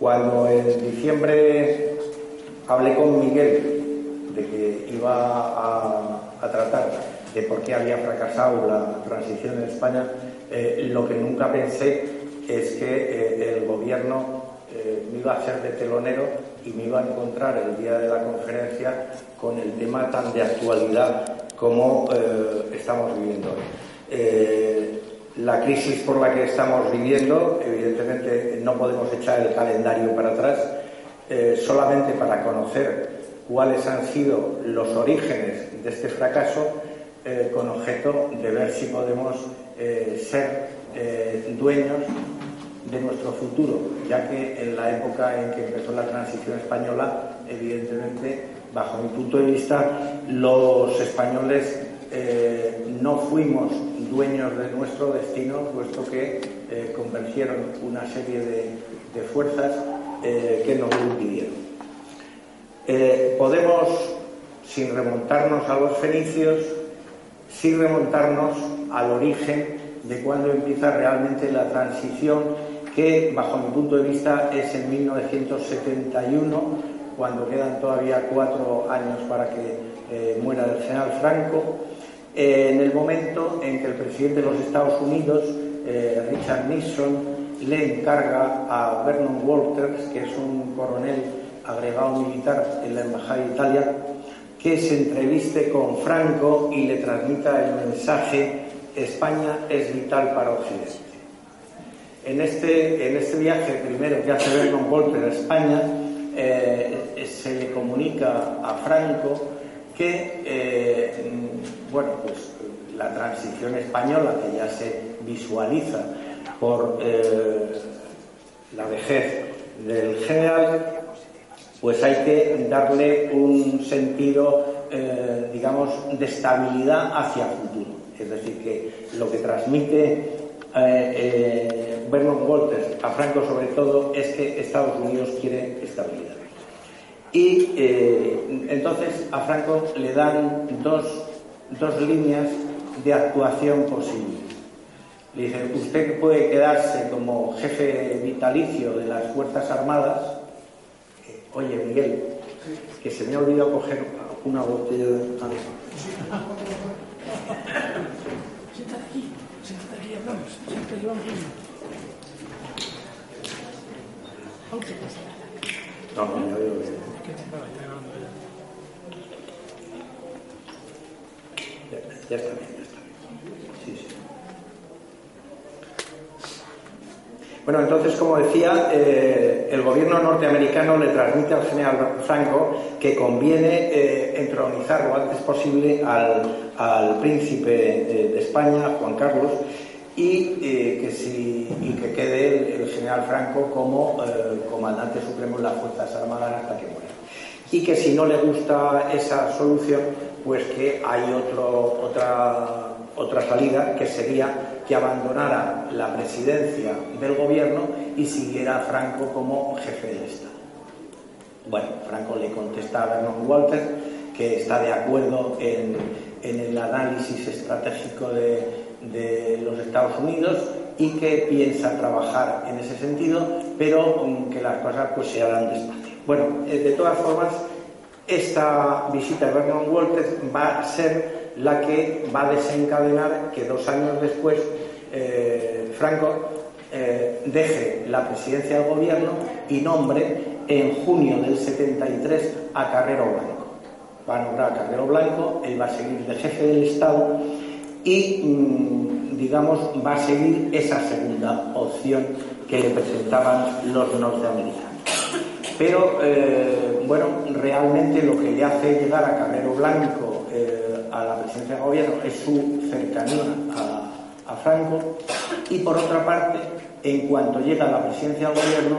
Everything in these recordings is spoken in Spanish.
Cuando en diciembre hablé con Miguel de que iba a, tratar de por qué había fracasado la transición en España, eh, lo que nunca pensé es que eh, el gobierno eh, me iba a ser de telonero y me iba a encontrar el día de la conferencia con el tema tan de actualidad como estamos viviendo hoy. La crisis por la que estamos viviendo, evidentemente no podemos echar el calendario para atrás, solamente para conocer cuáles han sido los orígenes de este fracaso, con objeto de ver si podemos ser eh, dueños de nuestro futuro, ya que en la época en que empezó la transición española, evidentemente, bajo mi punto de vista, los españoles eh, no fuimos dueños de nuestro destino, puesto que eh, una serie de, fuerzas que nos lo impidieron. podemos, sin remontarnos a los fenicios, sin remontarnos al origen de cuándo empieza realmente la transición, que bajo mi punto de vista es en 1971, cuando quedan todavía cuatro años para que eh, muera el general Franco, eh, en el momento en que el presidente de los Estados Unidos, eh, Richard Nixon, le encarga a Vernon Walters, que es un coronel agregado militar en la Embajada de Italia, que se entreviste con Franco y le transmita el mensaje España es vital para Occidente. En este, en este viaje primero que hace Vernon Walter a España, eh, se le comunica a Franco que, eh, bueno, pues la transición española que ya se visualiza por eh, la vejez del general, pues hay que darle un sentido, digamos, de estabilidad hacia el futuro. Es decir, que lo que transmite eh, eh, Vernon Walters a Franco sobre todo es que Estados Unidos quiere estabilidad. Y eh, entonces a Franco le dan dos, líneas de actuación posibles. Le dicen, usted puede quedarse como jefe vitalicio de las Fuerzas Armadas. Oye, Miguel, que se me ha olvidado coger una botella de... Siéntate aquí, siéntate aquí, hablamos, siempre llevamos No, no, no, no. Ya, ya está bien, ya está bien. Sí. Bueno, entonces, como decía, eh, el gobierno norteamericano le transmite al general Franco que conviene eh, entronizar lo antes posible al, príncipe de, España, Juan Carlos, y, eh, que, si, que quede el, general Franco como comandante supremo de las Fuerzas Armadas hasta que muera. Y que si no le gusta esa solución, pues que hay otro, otra otra salida que sería que abandonara la presidencia del gobierno y siguiera a Franco como jefe del Estado. Bueno, Franco le contesta a Vernon Walter que está de acuerdo en, el análisis estratégico de, los Estados Unidos y que piensa trabajar en ese sentido, pero que las cosas pues se harán despacio. Bueno, eh, de todas formas, esta visita de Vernon Walter va a ser la que va a desencadenar que dos años después eh, Franco eh, deje la presidencia del gobierno y nombre en junio del 73 a Carrero Blanco. Va a nombrar a Carrero Blanco, él va a seguir de jefe del Estado y, mm, digamos, va a seguir esa segunda opción que le presentaban los norteamericanos. Pero, eh, bueno, realmente lo que le hace llegar a Carrero Blanco a la presidencia del gobierno es su cercanía a, Franco. Y por otra parte, en cuanto llega a la presidencia del gobierno,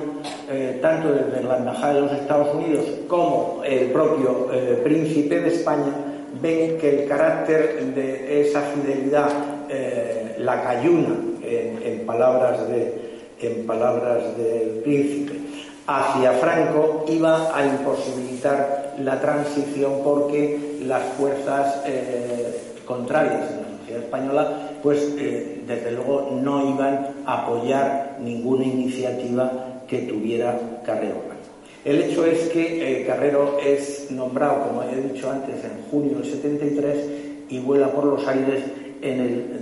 eh, tanto desde la Embajada de los Estados Unidos como el propio eh, príncipe de España ven que el carácter de esa fidelidad eh, la cayuna, en palabras del príncipe, hacia Franco iba a imposibilitar la transición porque las fuerzas eh, contrarias en la sociedad española, pues eh, desde luego no iban a apoyar ninguna iniciativa que tuviera Carrero. El hecho es que eh, Carrero es nombrado, como he dicho antes, en junio del 73 y vuela por los aires en el,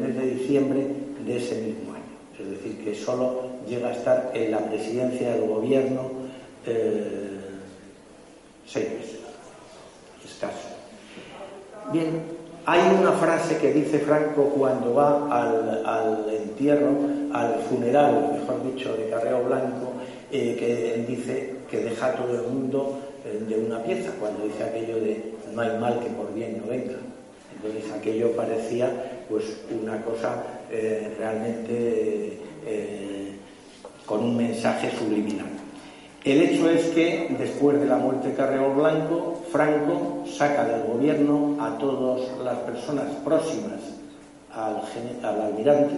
mes de diciembre de ese mismo año. Es decir, que solo llega a estar en la presidencia del gobierno eh, seis meses, escaso. Bien, hay una frase que dice Franco cuando va al, entierro, al funeral, mejor dicho, de Carreo Blanco, eh, que dice que deja a todo el mundo eh, de una pieza, cuando dice aquello de no hay mal que por bien no venga. Entonces aquello parecía pues una cosa realmente con un mensaje subliminal. El hecho es que después de la muerte de Carrero Blanco, Franco saca del gobierno a todas las personas próximas al, almirante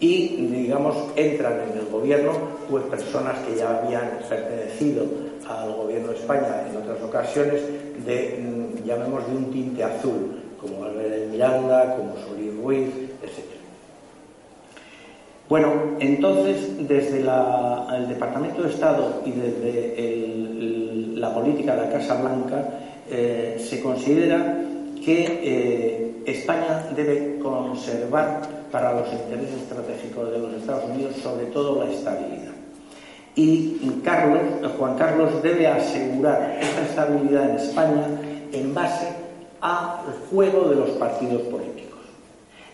y, digamos, entran en el gobierno pues personas que ya habían pertenecido al gobierno de España en otras ocasiones de, mm, llamemos, de un tinte azul, como Albert Miranda, como Solís Ruiz. Bueno, entonces, desde el Departamento de Estado y desde la política de la Casa Blanca, eh, se considera que eh, España debe conservar para los intereses estratégicos de los Estados Unidos, sobre todo, la estabilidad. Y Juan Carlos debe asegurar esta estabilidad en España en base al juego de los partidos políticos.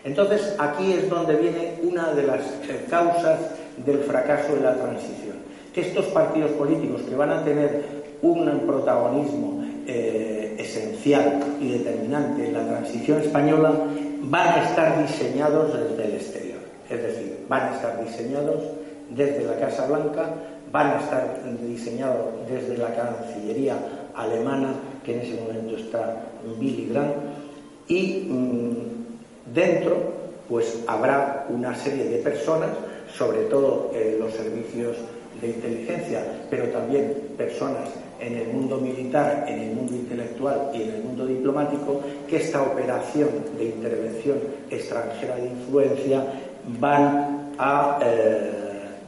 Entonces, aquí es donde viene una de las eh, causas del fracaso de la transición. Que estos partidos políticos que van a tener un protagonismo eh, esencial y determinante en la transición española van a estar diseñados desde el exterior. Es decir, van a estar diseñados desde la Casa Blanca, van a estar diseñados desde la Cancillería alemana, que en ese momento está Billy Brandt, y mm, Dentro, pues habrá una serie de personas, sobre todo en los servicios de inteligencia, pero también personas en el mundo militar, en el mundo intelectual y en el mundo diplomático, que esta operación de intervención extranjera de influencia van a, eh,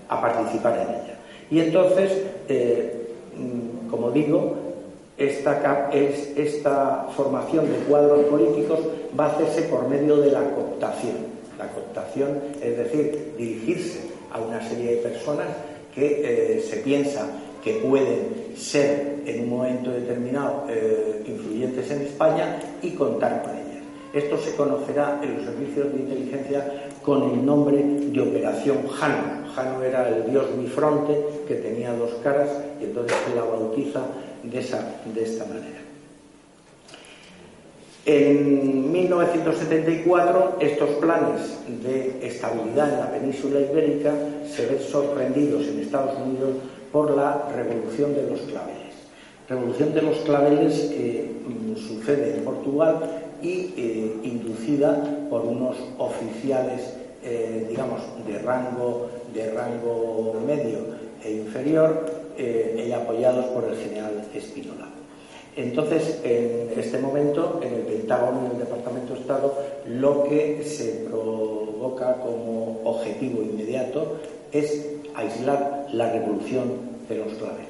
participar en ella. Y entonces, eh, mm, como digo, esta, esta formación de cuadros políticos va a hacerse por medio de la cooptación. La cooptación es decir, dirigirse a una serie de personas que eh, se piensa que pueden ser en un momento determinado eh, influyentes en España y contar con ellas. Esto se conocerá en los servicios de inteligencia con el nombre de Operación Jano. Jano era el dios bifronte que tenía dos caras y entonces se la bautiza de, esa, de esta manera. En 1974 estos planes de estabilidad en la península ibérica se ven sorprendidos en Estados Unidos por la revolución de los claveles. Revolución de los claveles que mm, sucede en Portugal y eh, inducida por unos oficiales, eh, digamos, de rango, de rango medio e inferior, eh, y apoyados por el general Espinola. Entonces, en este momento, en el Pentágono y el Departamento de Estado, lo que se provoca como objetivo inmediato es aislar la revolución de los claveles.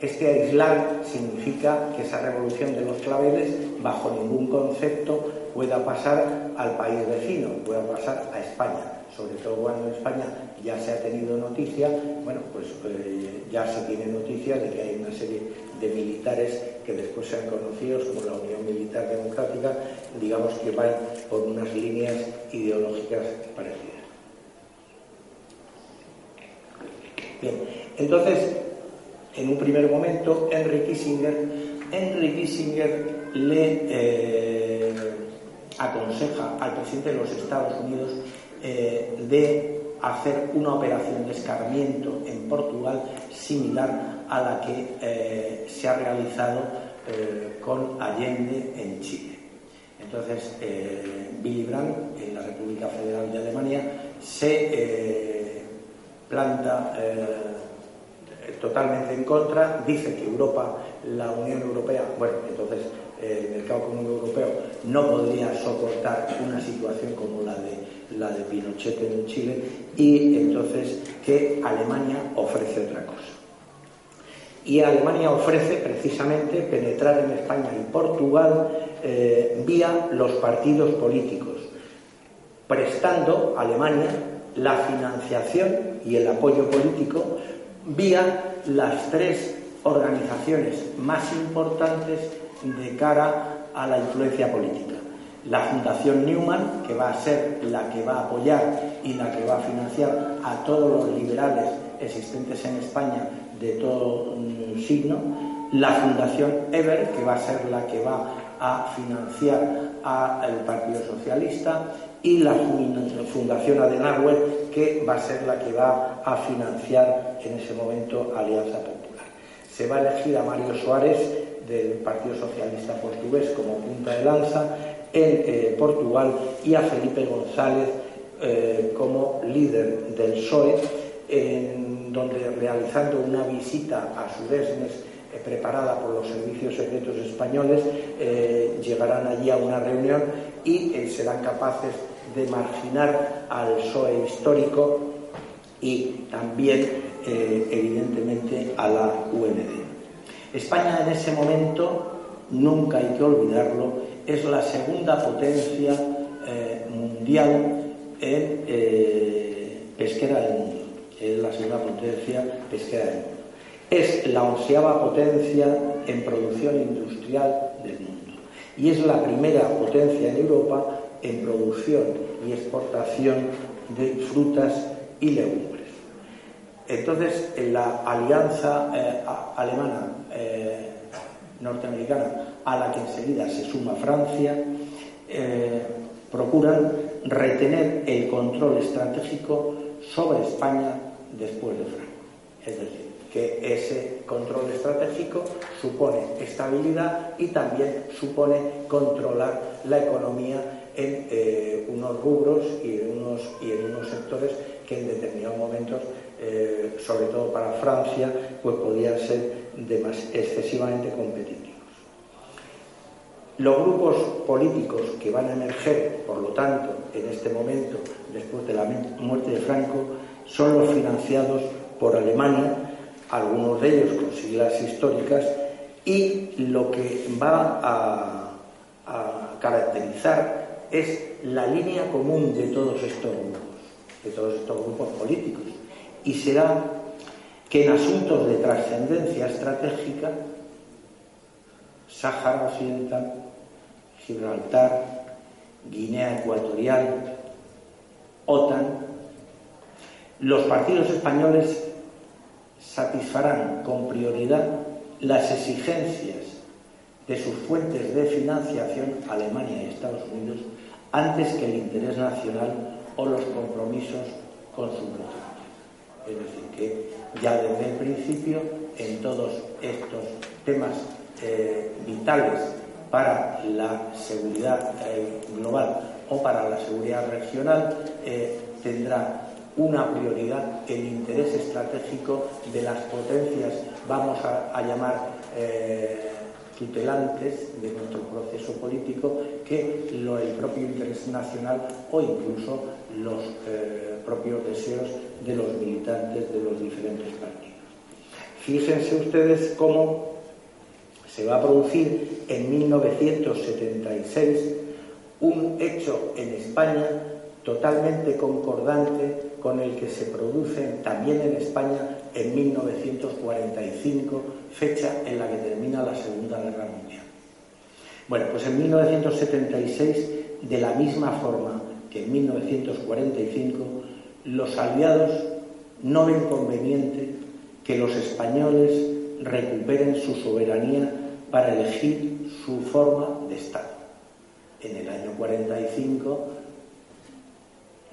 Este aislar significa que esa revolución de los claveles, bajo ningún concepto, pueda pasar al país vecino, pueda pasar a España sobre todo cuando en España ya se ha tenido noticia, bueno, pues eh, ya se tiene noticia de que hay una serie de militares que después sean conocidos como la Unión Militar Democrática, digamos que van por unas líneas ideológicas parecidas. Bien, entonces, en un primer momento, Henry Kissinger, Henry Kissinger le eh, aconseja al presidente de los Estados Unidos eh, de hacer una operación de escarmiento en Portugal similar a la que eh, se ha realizado eh, con Allende en Chile. Entonces, Willy Brandt, en la República Federal de Alemania, se planta totalmente en contra, dice que Europa, la Unión Europea, bueno, entonces el mercado común europeo no podría soportar una situación como la de la de Pinochet en Chile y entonces que Alemania ofrece otra cosa. Y Alemania ofrece precisamente penetrar en España y Portugal eh, vía los partidos políticos, prestando a Alemania la financiación y el apoyo político vía las tres organizaciones más importantes de cara a la influencia política. La Fundación Newman, que va a ser la que va a apoyar y la que va a financiar a todos los liberales existentes en España de todo mm, signo. La Fundación Ever, que va a ser la que va a financiar al Partido Socialista. Y la Fundación Adenauer, que va a ser la que va a financiar en ese momento Alianza Popular. Se va a elegir a Mario Suárez del Partido Socialista Portugués como punta de lanza en eh, Portugal y a Felipe González eh, como líder del PSOE, donde realizando una visita a Sudesnes eh, preparada por los servicios secretos españoles, llegarán allí a una reunión y serán capaces de marginar al PSOE histórico y también, evidentemente, a la UND. España en ese momento, nunca hay que olvidarlo, es la segunda potencia eh, mundial en eh, pesquera del mundo. Es la segunda potencia pesquera del mundo. Es la onceava potencia en producción industrial del mundo. Y es la primera potencia en Europa en producción y exportación de frutas y legumbres. Entonces, en la alianza eh, alemana eh, norteamericana, a la que enseguida se suma Francia, eh, procuran retener el control estratégico sobre España después de Franco. Es decir, que ese control estratégico supone estabilidad y también supone controlar la economía en eh, unos rubros y en unos, y en unos sectores que en determinados momentos, eh, sobre todo para Francia, pues podían ser excesivamente competitivos. Los grupos políticos que van a emerger, por lo tanto, en este momento, después de la muerte de Franco, son los financiados por Alemania, algunos de ellos con siglas históricas, y lo que va a, a caracterizar es la línea común de todos estos grupos, de todos estos grupos políticos. Y será que en asuntos de trascendencia estratégica, Sáhara Occidental, Gibraltar, Guinea Ecuatorial, OTAN, los partidos españoles satisfarán con prioridad las exigencias de sus fuentes de financiación, Alemania y Estados Unidos, antes que el interés nacional o los compromisos con su proyecto. Es decir, que ya desde el principio, en todos estos temas eh, vitales para la seguridad eh, global o para la seguridad regional, eh, tendrá una prioridad el interés estratégico de las potencias, vamos a, llamar tutelantes de nuestro proceso político que lo, el propio interés nacional o incluso los eh, propios deseos de los militantes de los diferentes partidos. Fíjense ustedes cómo se va a producir en 1976 un hecho en España totalmente concordante con el que se produce también en España en 1945, fecha en la que termina la Segunda Guerra Mundial. Bueno, pues en 1976, de la misma forma que en 1945, los aliados no ven conveniente que los españoles recuperen su soberanía para elegir su forma de Estado. En el año 45,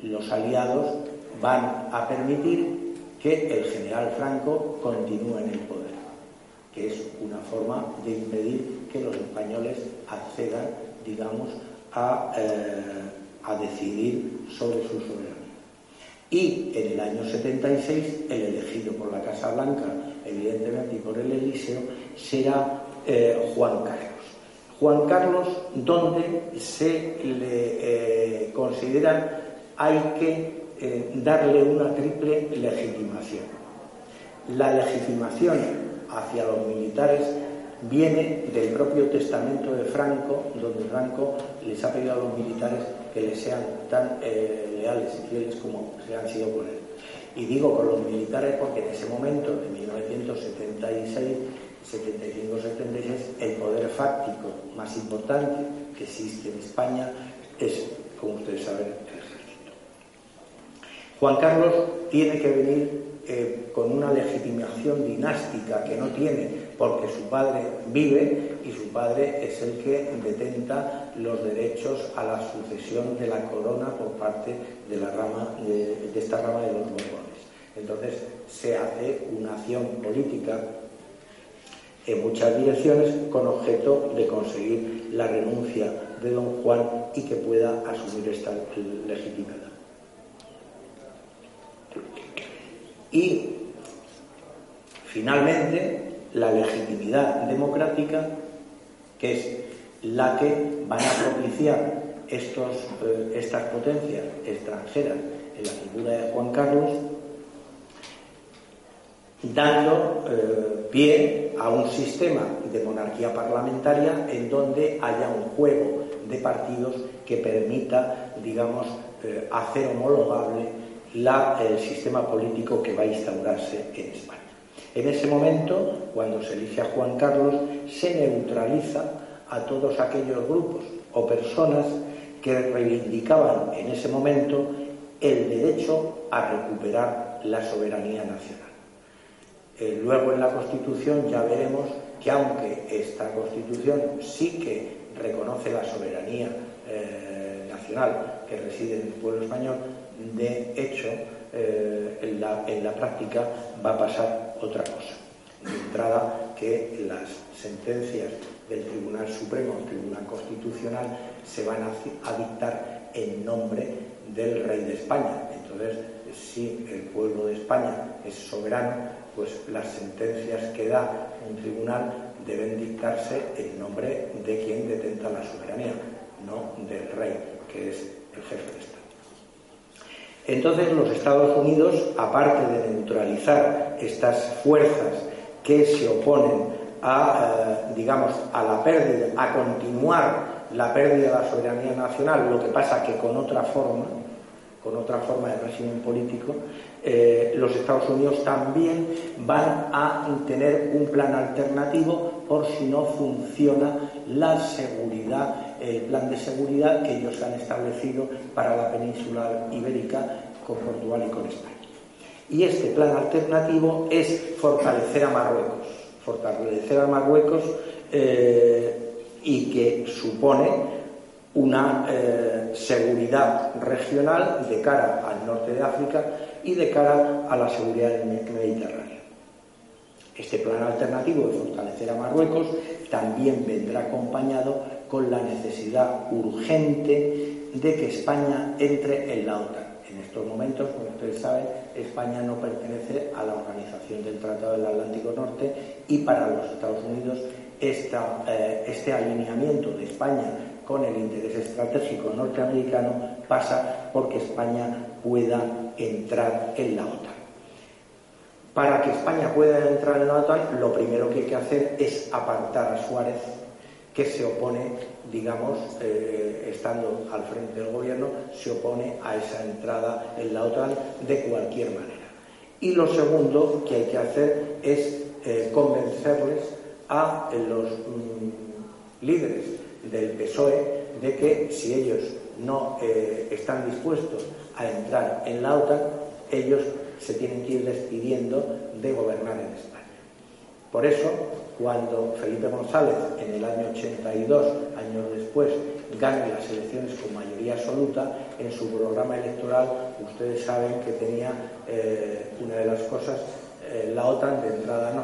los aliados van a permitir que el general Franco continúe en el poder, que es una forma de impedir que los españoles accedan, digamos, a, eh, decidir sobre su soberanía. Y en el año 76, el elegido por la Casa Blanca, evidentemente, y por el Eliseo, será eh, Juan Carlos. Juan Carlos, donde se le eh, considera hay que darle una triple legitimación. La legitimación hacia los militares viene del propio testamento de Franco, donde Franco les ha pedido a los militares que les sean tan eh, leales y fieles como se han sido con él. Y digo con los militares porque en ese momento, en 1976, 75-76, el poder fáctico más importante que existe en España es, como ustedes saben. Juan Carlos tiene que venir eh, con una legitimación dinástica que no tiene porque su padre vive y su padre es el que detenta los derechos a la sucesión de la corona por parte de la rama de, de esta rama de los Borbones. Entonces se hace una acción política en muchas direcciones con objeto de conseguir la renuncia de don Juan y que pueda asumir esta legitimidad. Y finalmente la legitimidad democrática, que es la que van a propiciar estos, eh, estas potencias extranjeras en la figura de Juan Carlos, dando eh, pie a un sistema de monarquía parlamentaria en donde haya un juego de partidos que permita, digamos, eh, hacer homologable el sistema político que va a instaurarse en España. En ese momento, cuando se elige a Juan Carlos, se neutraliza a todos aquellos grupos o personas que reivindicaban en ese momento el derecho a recuperar la soberanía nacional. Eh, luego en la Constitución ya veremos que aunque esta Constitución sí que reconoce la soberanía eh, nacional que reside en el pueblo español, de hecho eh, en, la, práctica va a pasar otra cosa. De entrada que las sentencias del Tribunal Supremo, Tribunal Constitucional, se van a, a dictar en nombre del Rey de España. Entonces, si el pueblo de España es soberano, pues las sentencias que da un tribunal deben dictarse en nombre de quien detenta la soberanía, no del rey, que es el jefe de Estado. Entonces los Estados Unidos, aparte de neutralizar estas fuerzas que se oponen a, eh, digamos, a la pérdida, a continuar la pérdida de la soberanía nacional, lo que pasa que con otra forma, con otra forma de régimen político, eh, los Estados Unidos también van a tener un plan alternativo por si no funciona la seguridad, el plan de seguridad que ellos han establecido para la península ibérica con Portugal y con España. Y este plan alternativo es fortalecer a Marruecos, fortalecer a Marruecos eh, y que supone una eh, seguridad regional de cara al norte de África y de cara a la seguridad del Mediterráneo. Este plan alternativo de fortalecer a Marruecos también vendrá acompañado con la necesidad urgente de que España entre en la OTAN. En estos momentos, como ustedes saben, España no pertenece a la Organización del Tratado del Atlántico Norte y para los Estados Unidos eh, este alineamiento de España con el interés estratégico norteamericano pasa porque España pueda entrar en la OTAN. Para que España pueda entrar en la OTAN, lo primero que hay que hacer es apartar a Suárez, que se opone, digamos, eh, estando al frente del gobierno, se opone a esa entrada en la OTAN de cualquier manera. Y lo segundo que hay que hacer es eh, convencerles a los mm, líderes del PSOE de que si ellos no eh, están dispuestos a entrar en la OTAN, ellos se tienen que ir despidiendo de gobernar en España. Por eso, cuando Felipe González, en el año 82, años después, gane las elecciones con mayoría absoluta, en su programa electoral ustedes saben que tenía eh, una de las cosas, eh, la OTAN de entrada no.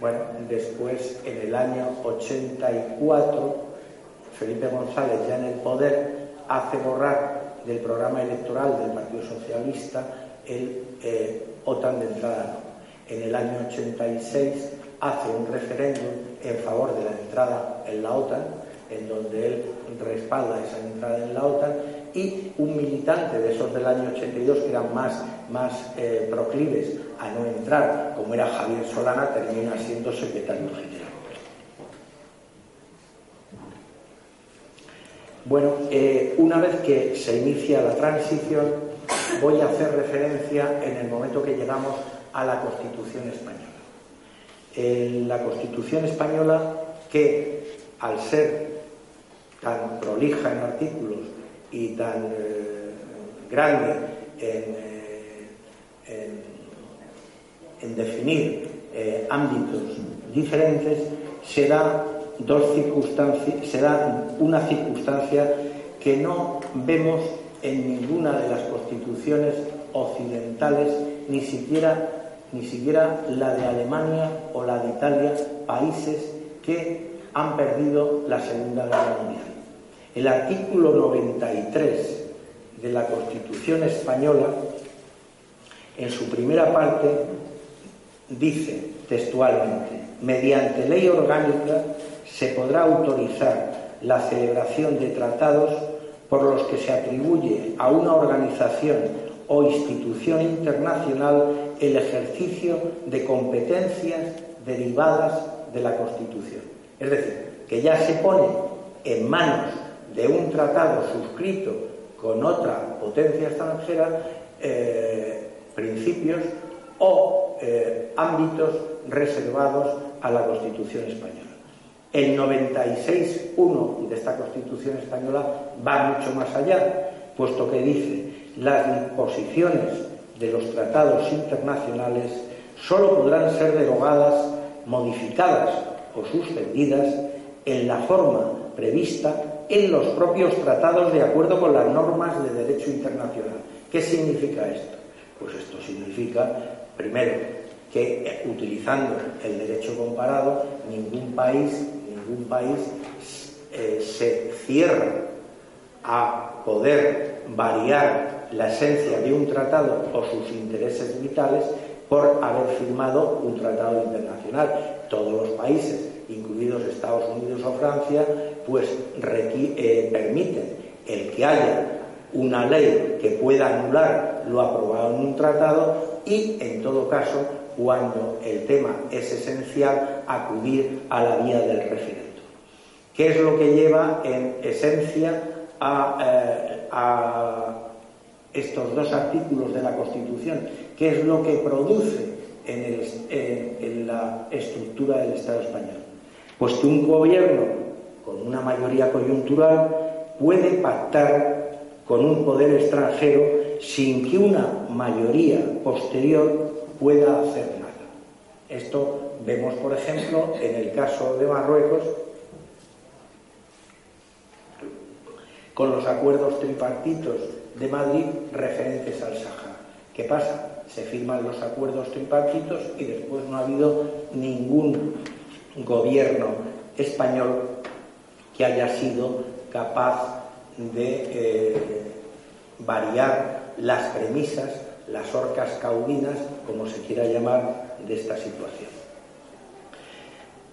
Bueno, después, en el año 84, Felipe González, ya en el poder, hace borrar del programa electoral del Partido Socialista el eh, OTAN de entrada En el año 86 hace un referéndum en favor de la entrada en la OTAN, en donde él respalda esa entrada en la OTAN y un militante de esos del año 82 que eran más, más eh, proclives a no entrar, como era Javier Solana, termina siendo secretario general. Bueno, eh, una vez que se inicia la transición, voy a hacer referencia en el momento que llegamos a la Constitución española. la Constitución española, que al ser tan prolija en artículos y tan eh, grande eh, en, definir ámbitos diferentes, se da dos circunstancias, se da una circunstancia que no vemos en ninguna de las constituciones occidentales, ni siquiera, ni siquiera la de Alemania o la de Italia, países que han perdido la Segunda Guerra Mundial. El artículo 93 de la Constitución española, en su primera parte, dice textualmente, mediante ley orgánica se podrá autorizar la celebración de tratados por los que se atribuye a una organización o institución internacional el ejercicio de competencias derivadas de la Constitución. Es decir, que ya se pone en manos de un tratado suscrito con otra potencia extranjera eh, principios o eh, ámbitos reservados a la Constitución española. El 96.1 de esta Constitución española va mucho más allá, puesto que dice las disposiciones de los tratados internacionales solo podrán ser derogadas, modificadas o suspendidas en la forma prevista en los propios tratados de acuerdo con las normas de derecho internacional. ¿Qué significa esto? Pues esto significa, primero, que eh, utilizando el derecho comparado, ningún país un país eh, se cierra a poder variar la esencia de un tratado o sus intereses vitales por haber firmado un tratado internacional. Todos los países, incluidos Estados Unidos o Francia, pues eh, permiten el que haya una ley que pueda anular lo aprobado en un tratado y, en todo caso, cuando el tema es esencial, acudir a la vía del referéndum. ¿Qué es lo que lleva en esencia a, eh, estos dos artículos de la Constitución? ¿Qué es lo que produce en, la estructura del Estado español? Pues que un gobierno con una mayoría coyuntural puede pactar con un poder extranjero sin que una mayoría posterior pueda hacer nada. Esto vemos, por ejemplo, en el caso de Marruecos, con los acuerdos tripartitos de Madrid referentes al Sahara. ¿Qué pasa? Se firman los acuerdos tripartitos y después no ha habido ningún gobierno español que haya sido capaz de eh, variar las premisas las orcas caudinas, como se quiera llamar, de esta situación.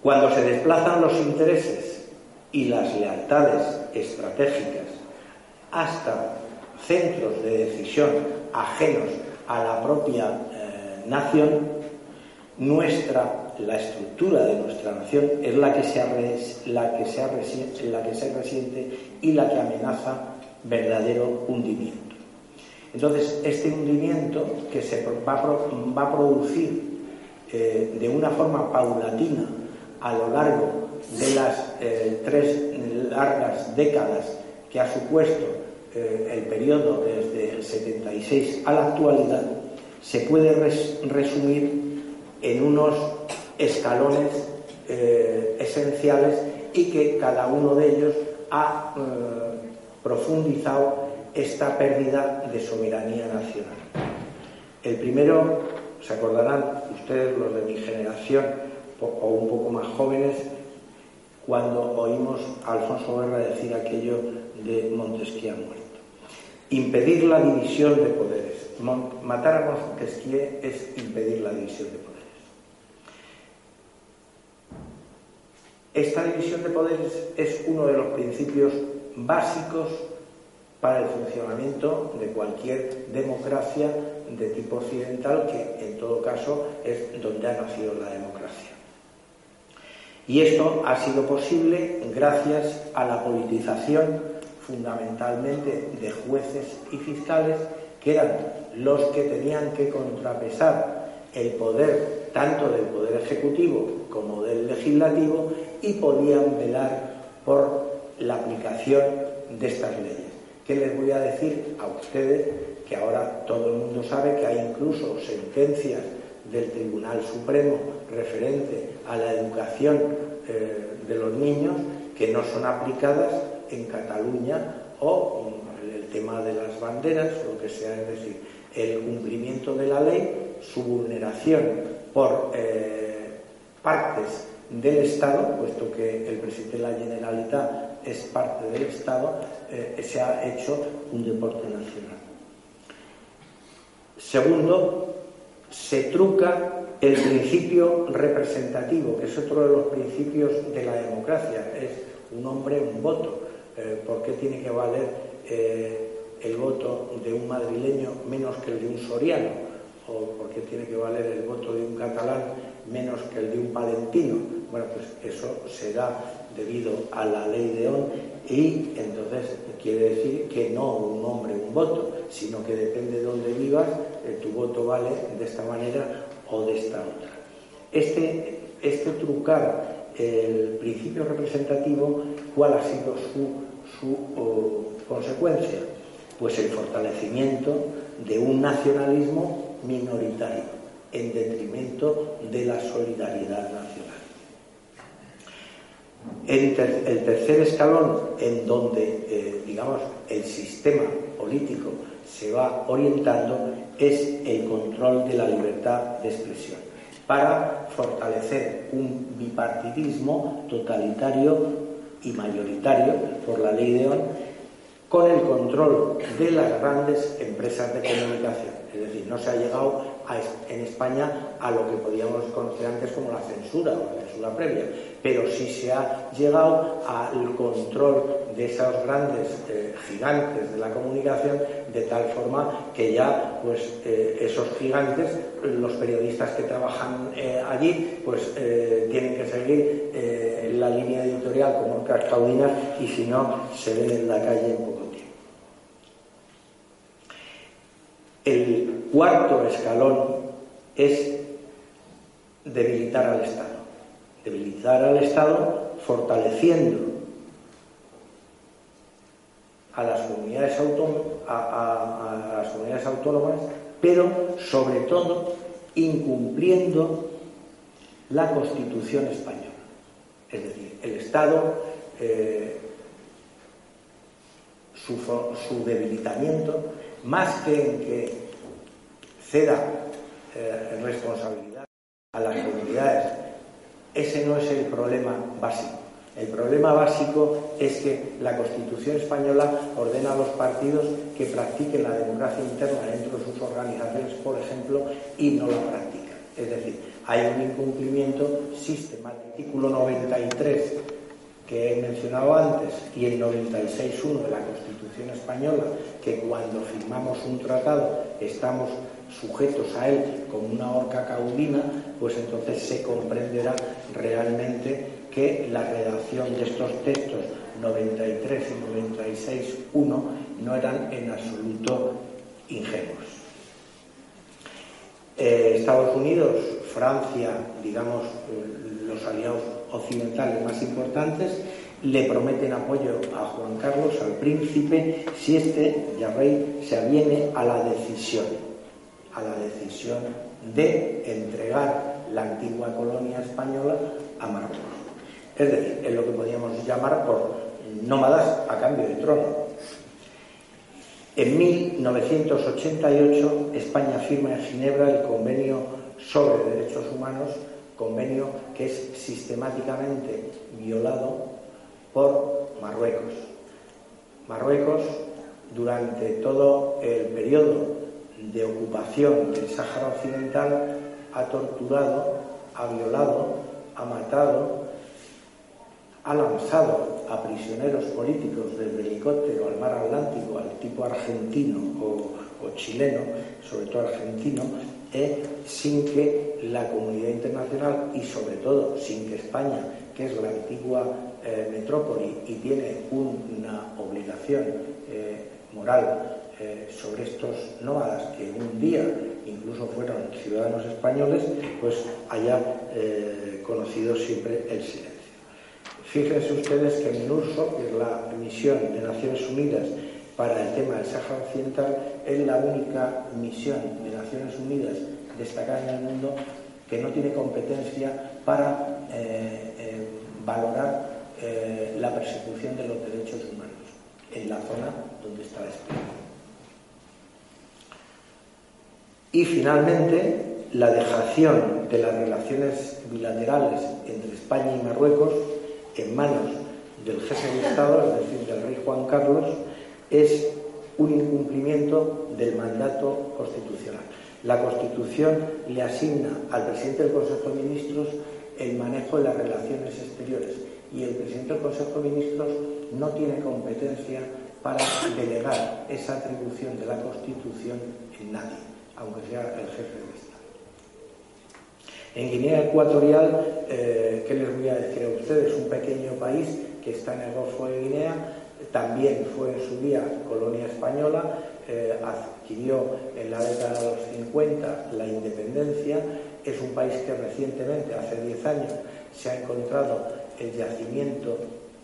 Cuando se desplazan los intereses y las lealtades estratégicas hasta centros de decisión ajenos a la propia eh, nación, nuestra, la estructura de nuestra nación es la que, se la, que se la que se resiente y la que amenaza verdadero hundimiento. Entonces, este hundimiento que se va a, producir eh, de una forma paulatina a lo largo de las eh, tres largas décadas que ha supuesto eh, el periodo desde el 76 a la actualidad, se puede resumir en unos escalones esenciales y que cada uno de ellos ha profundizado esta pérdida de soberanía nacional. El primero, se acordarán ustedes, los de mi generación o un poco más jóvenes, cuando oímos a Alfonso Guerra decir aquello de Montesquieu muerto. Impedir la división de poderes. Matar a Montesquieu es impedir la división de poderes. Esta división de poderes es uno de los principios básicos para el funcionamiento de cualquier democracia de tipo occidental, que en todo caso es donde ha nacido la democracia. Y esto ha sido posible gracias a la politización fundamentalmente de jueces y fiscales, que eran los que tenían que contrapesar el poder tanto del poder ejecutivo como del legislativo y podían velar por la aplicación de estas leyes. ¿Qué les voy a decir a ustedes? Que ahora todo el mundo sabe que hay incluso sentencias del Tribunal Supremo referente a la educación eh, de los niños que no son aplicadas en Cataluña o el tema de las banderas, lo que sea, es decir, el cumplimiento de la ley, su vulneración por eh, partes del Estado, puesto que el presidente de la Generalitat es parte del Estado, eh, se ha hecho un deporte nacional. Segundo, se truca el principio representativo, que es otro de los principios de la democracia, es un hombre, un voto. Eh, ¿Por qué tiene que valer eh, el voto de un madrileño menos que el de un soriano? ¿O por qué tiene que valer el voto de un catalán menos que el de un palentino? Bueno, pues eso se da debido a la ley de ON y entonces quiere decir que no un hombre, un voto, sino que depende de dónde vivas, eh, tu voto vale de esta manera o de esta otra. Este, este trucar el principio representativo, ¿cuál ha sido su, consecuencia? Pues el fortalecimiento de un nacionalismo minoritario en detrimento de la solidaridad nacional. El, tercer escalón en donde, eh, digamos, el sistema político se va orientando es el control de la libertad de expresión para fortalecer un bipartidismo totalitario y mayoritario por la ley de ON con el control de las grandes empresas de comunicación. Es decir, no se ha llegado en España a lo que podíamos conocer antes como la censura o la censura previa, pero sí se ha llegado al control de esos grandes eh, gigantes de la comunicación de tal forma que ya pues eh, esos gigantes, los periodistas que trabajan eh, allí, pues tienen que seguir la línea editorial como otras caudinas y si no se ven en la calle en poco tiempo. Cuarto escalón es debilitar al Estado. Debilitar al Estado fortaleciendo a las comunidades, autónomas, pero sobre todo incumpliendo la Constitución española. Es decir, el Estado, eh, su, su, debilitamiento, más que en que ceda eh, responsabilidad a las comunidades, ese no es el problema básico. El problema básico es que la Constitución española ordena a los partidos que practiquen la democracia interna dentro de sus organizaciones, por ejemplo, y no la practican. Es decir, hay un incumplimiento sistemático. Artículo 93 que he mencionado antes y el 96.1 de la Constitución española, que cuando firmamos un tratado estamos sujetos a él como una horca caudina, pues entonces se comprenderá realmente que la redacción de estos textos 93 y 96.1 no eran en absoluto ingenuos. Eh, Estados Unidos, Francia, digamos, eh, los aliados occidentales más importantes, le prometen apoyo a Juan Carlos, al príncipe, si este, ya rey, se aviene a la decisión, a la decisión de entregar la antigua colonia española a Marruecos. Es decir, es lo que podríamos llamar por nómadas a cambio de trono. En 1988 España firma en Ginebra el convenio sobre derechos humanos, convenio que es sistemáticamente violado por Marruecos. Marruecos, durante todo el periodo de ocupación del Sáhara Occidental, ha torturado, ha violado, ha matado ha lanzado a prisioneros políticos del helicóptero al mar Atlántico, al tipo argentino o, chileno, sobre todo argentino, eh, sin que la comunidad internacional y sobre todo sin que España, que es la antigua eh, metrópoli y tiene una obligación eh, moral sobre estos nómadas que un día incluso fueron ciudadanos españoles, pues haya conocido siempre el silencio. Fíjense ustedes que MINURSO, que es la misión de Naciones Unidas para el tema del Sáhara Occidental, es la única misión de Naciones Unidas destacada en el mundo que no tiene competencia para eh, eh, valorar eh, la persecución de los derechos humanos en la zona donde está España. Y finalmente, la dejación de las relaciones bilaterales entre España y Marruecos en manos del jefe de Estado, es decir, del rey Juan Carlos, es un incumplimiento del mandato constitucional. La Constitución le asigna al presidente del Consejo de Ministros el manejo de las relaciones exteriores y el presidente del Consejo de Ministros no tiene competencia para delegar esa atribución de la Constitución en nadie, aunque sea el jefe de Estado. En Guinea Ecuatorial, eh, ¿qué les voy a decir a ustedes? Un pequeño país que está en el Golfo de Guinea, también fue en su día colonia española, eh, adquirió en la década de los 50 la independencia, es un país que recientemente, hace 10 años, se ha encontrado el yacimiento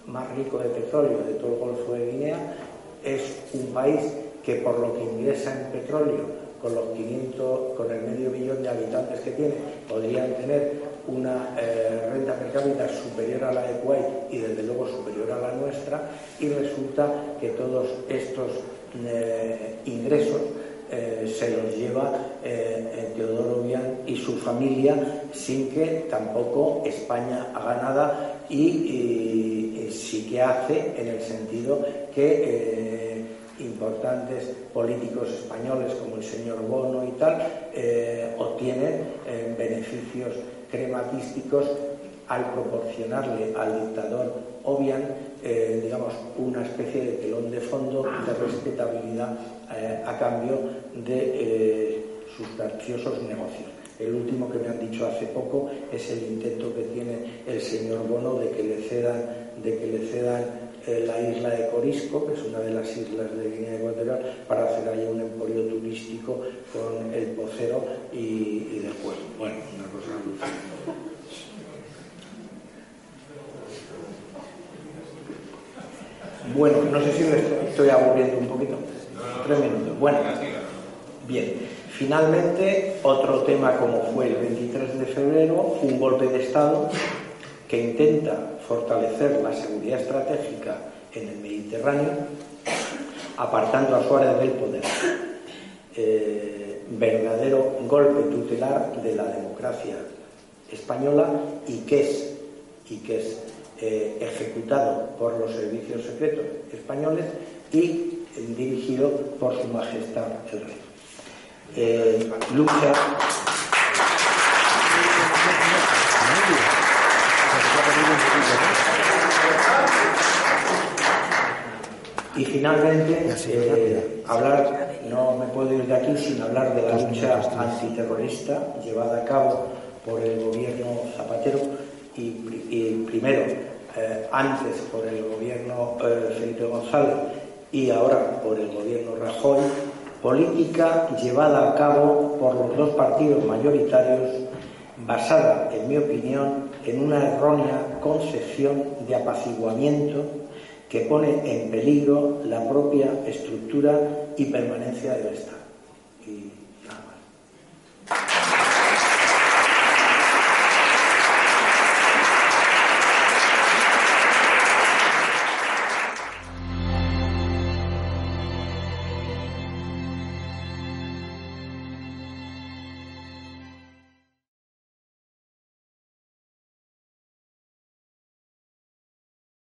más rico de petróleo de todo el Golfo de Guinea, es un país que por lo que ingresa en petróleo con los 500, con el medio millón de habitantes que tiene, podrían tener una eh, renta per cápita superior a la de Kuwait y desde luego superior a la nuestra y resulta que todos estos eh, ingresos eh, se los lleva Teodoro Bian y su familia sin que tampoco España haga nada y sí que hace en el sentido que importantes políticos españoles como el señor Bono y tal eh, obtienen eh, beneficios crematísticos al proporcionarle al dictador Obiang, eh, digamos, una especie de telón de fondo de respetabilidad a cambio de sus graciosos negocios. El último que me han dicho hace poco es el intento que tiene el señor Bono de que le cedan, de que le cedan la isla de Corisco, que es una de las islas de Guinea Ecuatorial, para hacer ahí un emporio turístico con el pocero y, del Bueno, una cosa Bueno, no sé si me estoy aburriendo un poquito. Tres minutos. Bueno, bien. Finalmente, otro tema como fue el 23 de febrero, un golpe de Estado que intenta fortalecer la seguridad estratégica en el Mediterráneo, apartando a Suárez del poder. Eh, verdadero golpe tutelar de la democracia española y que es, y que es eh, ejecutado por los servicios secretos españoles y dirigido por su majestad el rey. Eh, lucha finalmente, eh, hablar, no me puedo ir de aquí sin hablar de la lucha antiterrorista llevada a cabo por el gobierno Zapatero y, primero, eh, antes por el gobierno eh, Felipe González y ahora por el gobierno Rajoy, política llevada a cabo por los dos partidos mayoritarios basada, en mi opinión, en una errónea concepción de apaciguamiento que pone en peligro la propia estructura y permanencia del Estado. Y